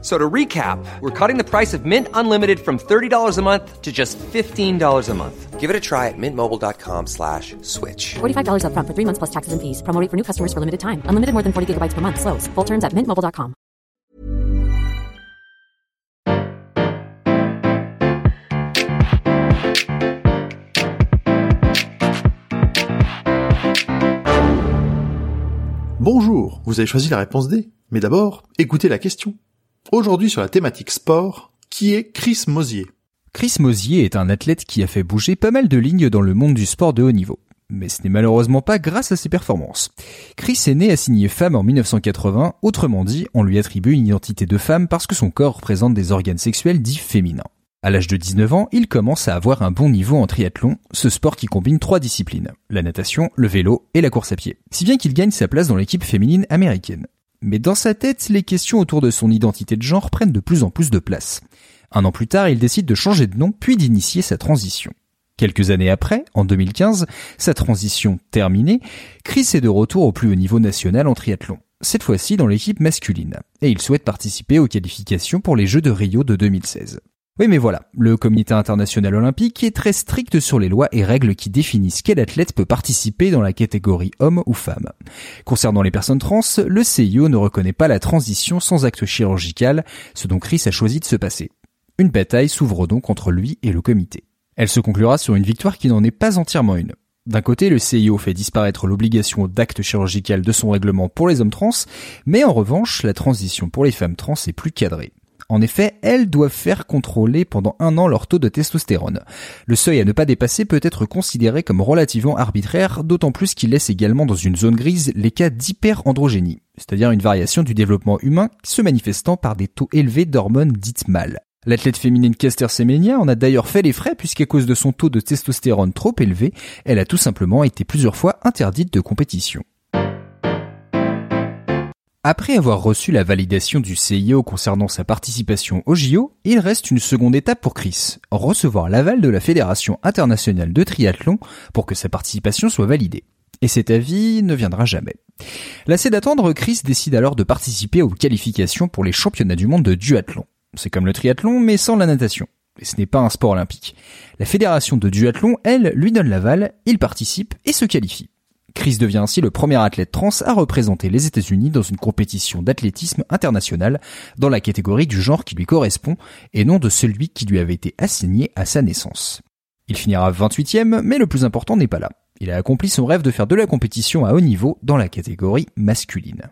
So to recap, we're cutting the price of Mint Unlimited from $30 a month to just $15 a month. Give it a try at mintmobile.com slash switch. $45 upfront for three months plus taxes and fees. Promo rate for new customers for limited time. Unlimited more than 40 gigabytes per month. Slows. Full terms at mintmobile.com. Bonjour, vous avez choisi la réponse D. Mais d'abord, écoutez la question. Aujourd'hui sur la thématique sport, qui est Chris Mosier Chris Mosier est un athlète qui a fait bouger pas mal de lignes dans le monde du sport de haut niveau. Mais ce n'est malheureusement pas grâce à ses performances. Chris est né assigné femme en 1980, autrement dit, on lui attribue une identité de femme parce que son corps représente des organes sexuels dits féminins. À l'âge de 19 ans, il commence à avoir un bon niveau en triathlon, ce sport qui combine trois disciplines, la natation, le vélo et la course à pied. Si bien qu'il gagne sa place dans l'équipe féminine américaine. Mais dans sa tête, les questions autour de son identité de genre prennent de plus en plus de place. Un an plus tard, il décide de changer de nom puis d'initier sa transition. Quelques années après, en 2015, sa transition terminée, Chris est de retour au plus haut niveau national en triathlon, cette fois-ci dans l'équipe masculine, et il souhaite participer aux qualifications pour les Jeux de Rio de 2016. Oui mais voilà, le comité international olympique est très strict sur les lois et règles qui définissent quel athlète peut participer dans la catégorie homme ou femme. Concernant les personnes trans, le CIO ne reconnaît pas la transition sans acte chirurgical, ce dont Chris a choisi de se passer. Une bataille s'ouvre donc entre lui et le comité. Elle se conclura sur une victoire qui n'en est pas entièrement une. D'un côté, le CIO fait disparaître l'obligation d'acte chirurgical de son règlement pour les hommes trans, mais en revanche, la transition pour les femmes trans est plus cadrée. En effet, elles doivent faire contrôler pendant un an leur taux de testostérone. Le seuil à ne pas dépasser peut être considéré comme relativement arbitraire, d'autant plus qu'il laisse également dans une zone grise les cas d'hyperandrogénie, c'est-à-dire une variation du développement humain se manifestant par des taux élevés d'hormones dites mâles. L'athlète féminine Kester Semenya en a d'ailleurs fait les frais puisqu'à cause de son taux de testostérone trop élevé, elle a tout simplement été plusieurs fois interdite de compétition. Après avoir reçu la validation du CIO concernant sa participation au JO, il reste une seconde étape pour Chris, recevoir l'aval de la Fédération internationale de triathlon pour que sa participation soit validée. Et cet avis ne viendra jamais. Lassé d'attendre, Chris décide alors de participer aux qualifications pour les championnats du monde de duathlon. C'est comme le triathlon, mais sans la natation. Et ce n'est pas un sport olympique. La fédération de duathlon, elle, lui donne l'aval, il participe et se qualifie. Chris devient ainsi le premier athlète trans à représenter les États-Unis dans une compétition d'athlétisme international dans la catégorie du genre qui lui correspond et non de celui qui lui avait été assigné à sa naissance. Il finira 28e, mais le plus important n'est pas là. Il a accompli son rêve de faire de la compétition à haut niveau dans la catégorie masculine.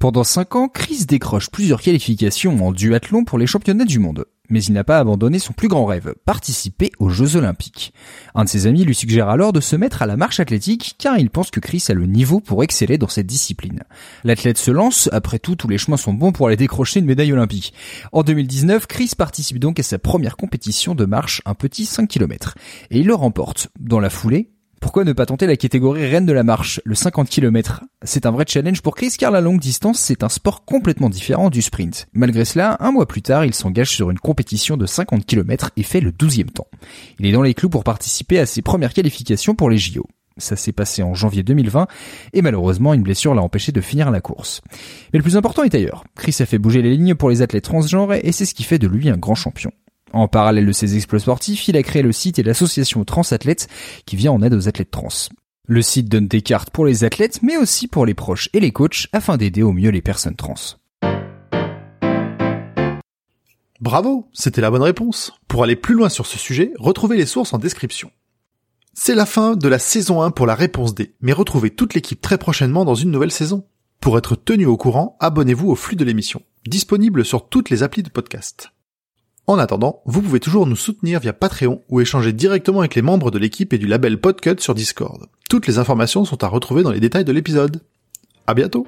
Pendant 5 ans, Chris décroche plusieurs qualifications en duathlon pour les championnats du monde. Mais il n'a pas abandonné son plus grand rêve, participer aux Jeux Olympiques. Un de ses amis lui suggère alors de se mettre à la marche athlétique car il pense que Chris a le niveau pour exceller dans cette discipline. L'athlète se lance, après tout tous les chemins sont bons pour aller décrocher une médaille olympique. En 2019, Chris participe donc à sa première compétition de marche, un petit 5 km. Et il le remporte. Dans la foulée, pourquoi ne pas tenter la catégorie reine de la marche, le 50 km C'est un vrai challenge pour Chris car la longue distance c'est un sport complètement différent du sprint. Malgré cela, un mois plus tard, il s'engage sur une compétition de 50 km et fait le 12e temps. Il est dans les clous pour participer à ses premières qualifications pour les JO. Ça s'est passé en janvier 2020 et malheureusement une blessure l'a empêché de finir la course. Mais le plus important est ailleurs. Chris a fait bouger les lignes pour les athlètes transgenres et c'est ce qui fait de lui un grand champion. En parallèle de ses exploits sportifs, il a créé le site et l'association Transathlètes qui vient en aide aux athlètes trans. Le site donne des cartes pour les athlètes mais aussi pour les proches et les coachs afin d'aider au mieux les personnes trans. Bravo, c'était la bonne réponse. Pour aller plus loin sur ce sujet, retrouvez les sources en description. C'est la fin de la saison 1 pour la réponse D, mais retrouvez toute l'équipe très prochainement dans une nouvelle saison. Pour être tenu au courant, abonnez-vous au flux de l'émission, disponible sur toutes les applis de podcast. En attendant, vous pouvez toujours nous soutenir via Patreon ou échanger directement avec les membres de l'équipe et du label Podcut sur Discord. Toutes les informations sont à retrouver dans les détails de l'épisode. À bientôt!